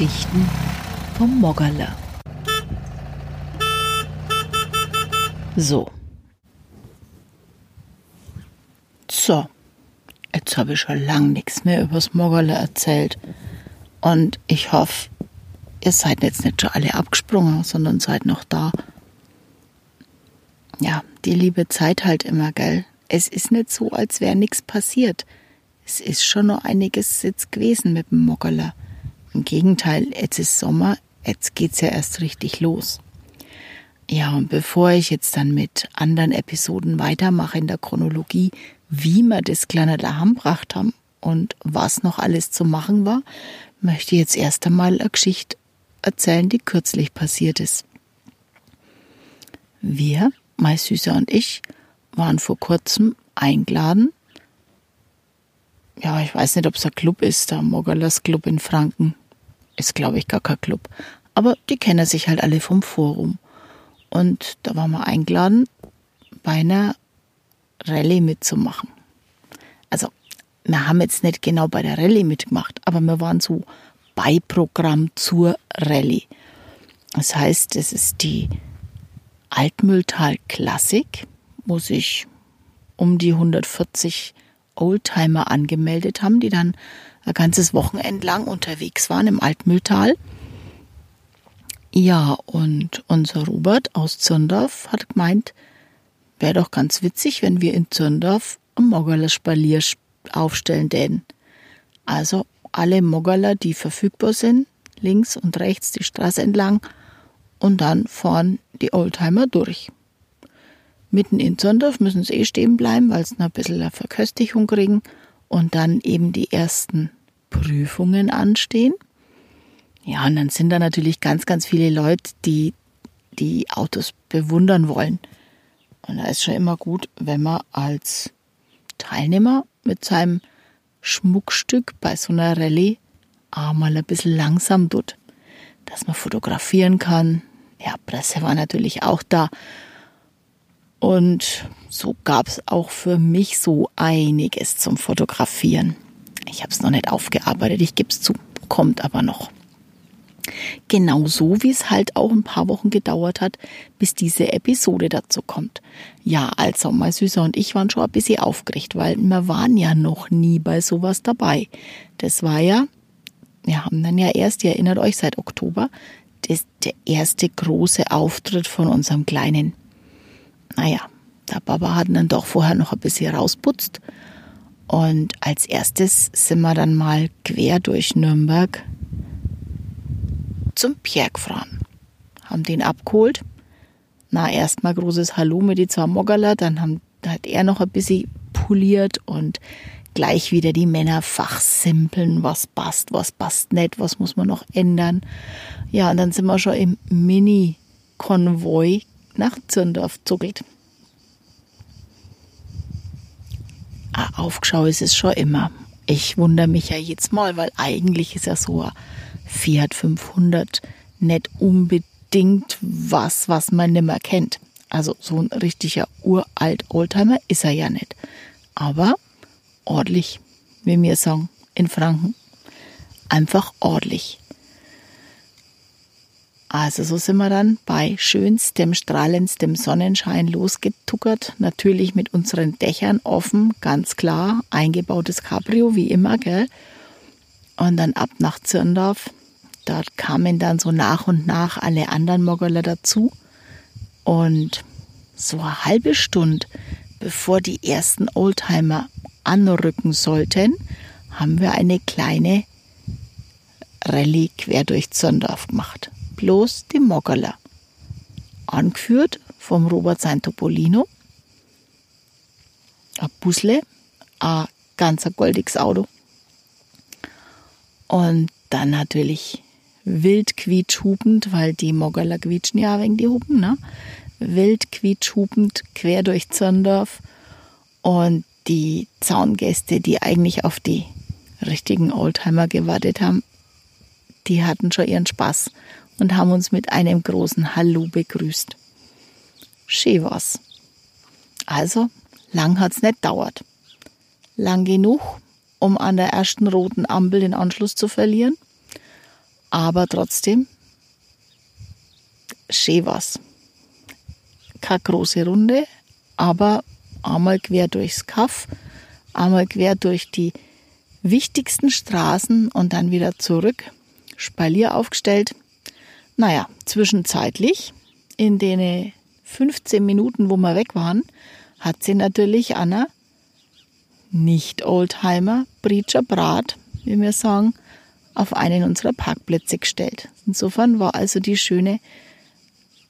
Geschichten vom Moggerle. So. So. Jetzt habe ich schon lang nichts mehr übers Moggerle erzählt. Und ich hoffe, ihr seid jetzt nicht schon alle abgesprungen, sondern seid noch da. Ja, die liebe Zeit halt immer, gell? Es ist nicht so, als wäre nichts passiert. Es ist schon noch einiges jetzt gewesen mit dem Moggerle. Im Gegenteil, jetzt ist Sommer, jetzt geht's ja erst richtig los. Ja, und bevor ich jetzt dann mit anderen Episoden weitermache in der Chronologie, wie wir das kleine daheim gebracht haben und was noch alles zu machen war, möchte ich jetzt erst einmal eine Geschichte erzählen, die kürzlich passiert ist. Wir, mein Süßer und ich, waren vor kurzem eingeladen. Ja, ich weiß nicht, ob es ein Club ist, der Moggerlers Club in Franken. Ist, glaube ich, gar kein Club. Aber die kennen sich halt alle vom Forum. Und da waren wir eingeladen, bei einer Rallye mitzumachen. Also, wir haben jetzt nicht genau bei der Rallye mitgemacht, aber wir waren so Beiprogramm zur Rallye. Das heißt, es ist die Altmühltal Klassik, wo sich um die 140 Oldtimer angemeldet haben, die dann ein ganzes Wochenende lang unterwegs waren im Altmühltal. Ja, und unser Robert aus Zürndorf hat gemeint, wäre doch ganz witzig, wenn wir in Zürndorf ein Moggerler Spalier aufstellen denn. Also alle Moggerler, die verfügbar sind, links und rechts die Straße entlang und dann fahren die Oldtimer durch. Mitten in Zürndorf müssen sie eh stehen bleiben, weil sie noch ein bisschen eine Verköstigung kriegen und dann eben die ersten Prüfungen anstehen. Ja, und dann sind da natürlich ganz, ganz viele Leute, die die Autos bewundern wollen. Und da ist schon immer gut, wenn man als Teilnehmer mit seinem Schmuckstück bei so einer Rallye auch mal ein bisschen langsam tut, dass man fotografieren kann. Ja, Presse war natürlich auch da. Und so gab es auch für mich so einiges zum Fotografieren. Ich habe es noch nicht aufgearbeitet, ich gebe es zu, kommt aber noch. Genauso wie es halt auch ein paar Wochen gedauert hat, bis diese Episode dazu kommt. Ja, also mein Süßer und ich waren schon ein bisschen aufgeregt, weil wir waren ja noch nie bei sowas dabei. Das war ja, wir haben dann ja erst, ihr erinnert euch, seit Oktober, das der erste große Auftritt von unserem Kleinen. Naja, der Baba hat dann doch vorher noch ein bisschen rausputzt. Und als erstes sind wir dann mal quer durch Nürnberg zum Pierre gefahren. Haben den abgeholt. Na, erstmal großes Hallo mit die zwei Moggerler, dann haben, hat er noch ein bisschen poliert und gleich wieder die Männer fachsimpeln, was passt, was passt nicht, was muss man noch ändern. Ja, und dann sind wir schon im Mini-Konvoi nach Zürndorf zuckelt. Ah, Aufgeschau ist es schon immer. Ich wundere mich ja jetzt mal, weil eigentlich ist ja so ein Fiat 500 nicht unbedingt was, was man nimmer kennt. Also so ein richtiger uralt Oldtimer ist er ja nicht. Aber ordentlich, wie wir sagen, in Franken. Einfach ordentlich. Also so sind wir dann bei schönstem, strahlendem Sonnenschein losgetuckert. Natürlich mit unseren Dächern offen, ganz klar. Eingebautes Cabrio, wie immer, gell? Und dann ab nach Zürndorf. Dort kamen dann so nach und nach alle anderen Moggerler dazu. Und so eine halbe Stunde, bevor die ersten Oldtimer anrücken sollten, haben wir eine kleine Rallye quer durch Zürndorf gemacht bloß die Moggerler. Angeführt vom Robert Topolino. Ein Busle, ein ganz goldiges Auto. Und dann natürlich wild quietschhubend, weil die Moggerler quietschen ja wegen die Hupen, ne? Wild quietschhubend quer durch Zürndorf. Und die Zaungäste, die eigentlich auf die richtigen Oldtimer gewartet haben, die hatten schon ihren Spaß und haben uns mit einem großen Hallo begrüßt. Schön war's. Also, lang hat's nicht dauert. Lang genug, um an der ersten roten Ampel den Anschluss zu verlieren. Aber trotzdem, schön was. Keine große Runde, aber einmal quer durchs Kaff, einmal quer durch die wichtigsten Straßen und dann wieder zurück. Spalier aufgestellt. Naja, zwischenzeitlich, in den 15 Minuten, wo wir weg waren, hat sie natürlich Anna nicht Oldtimer, Breacher Brat, wie wir sagen, auf einen unserer Parkplätze gestellt. Insofern war also die schöne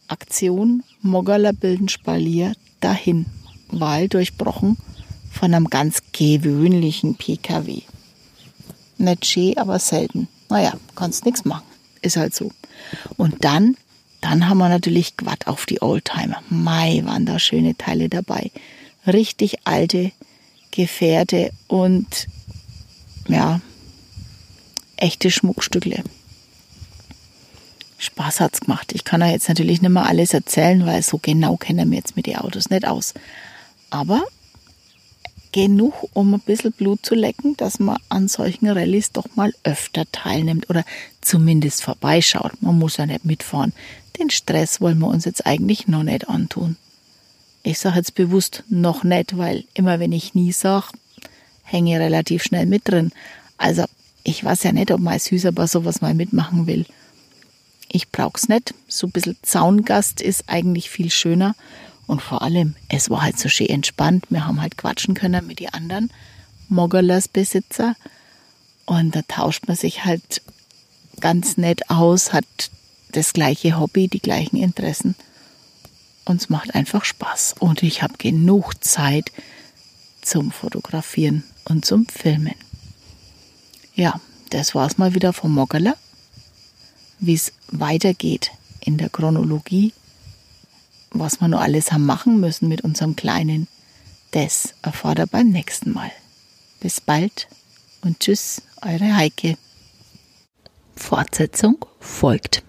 Aktion Moggerler bilden Spalier dahin, weil durchbrochen von einem ganz gewöhnlichen PKW. Nicht schön, aber selten. Naja, kannst nichts machen. Ist halt so. Und dann, dann haben wir natürlich Quad auf die Oldtimer. Mai waren da schöne Teile dabei. Richtig alte Gefährte und ja, echte Schmuckstückle. Spaß hat's gemacht. Ich kann euch jetzt natürlich nicht mehr alles erzählen, weil so genau kennen wir jetzt mit den Autos nicht aus. Aber genug, um ein bisschen Blut zu lecken, dass man an solchen Rallyes doch mal öfter teilnimmt oder zumindest vorbeischaut. Man muss ja nicht mitfahren. Den Stress wollen wir uns jetzt eigentlich noch nicht antun. Ich sage jetzt bewusst noch nicht, weil immer wenn ich nie sage, hänge ich relativ schnell mit drin. Also ich weiß ja nicht, ob mein Süßer bei sowas mal mitmachen will. Ich brauch's nicht. So ein bisschen Zaungast ist eigentlich viel schöner. Und vor allem, es war halt so schön entspannt. Wir haben halt quatschen können mit den anderen Moggerlers Besitzer. Und da tauscht man sich halt ganz nett aus, hat das gleiche Hobby, die gleichen Interessen. Und es macht einfach Spaß. Und ich habe genug Zeit zum Fotografieren und zum Filmen. Ja, das war's mal wieder vom Moggerler. Wie es weitergeht in der Chronologie, was wir nur alles haben machen müssen mit unserem Kleinen, das ihr beim nächsten Mal. Bis bald und tschüss, eure Heike. Fortsetzung folgt.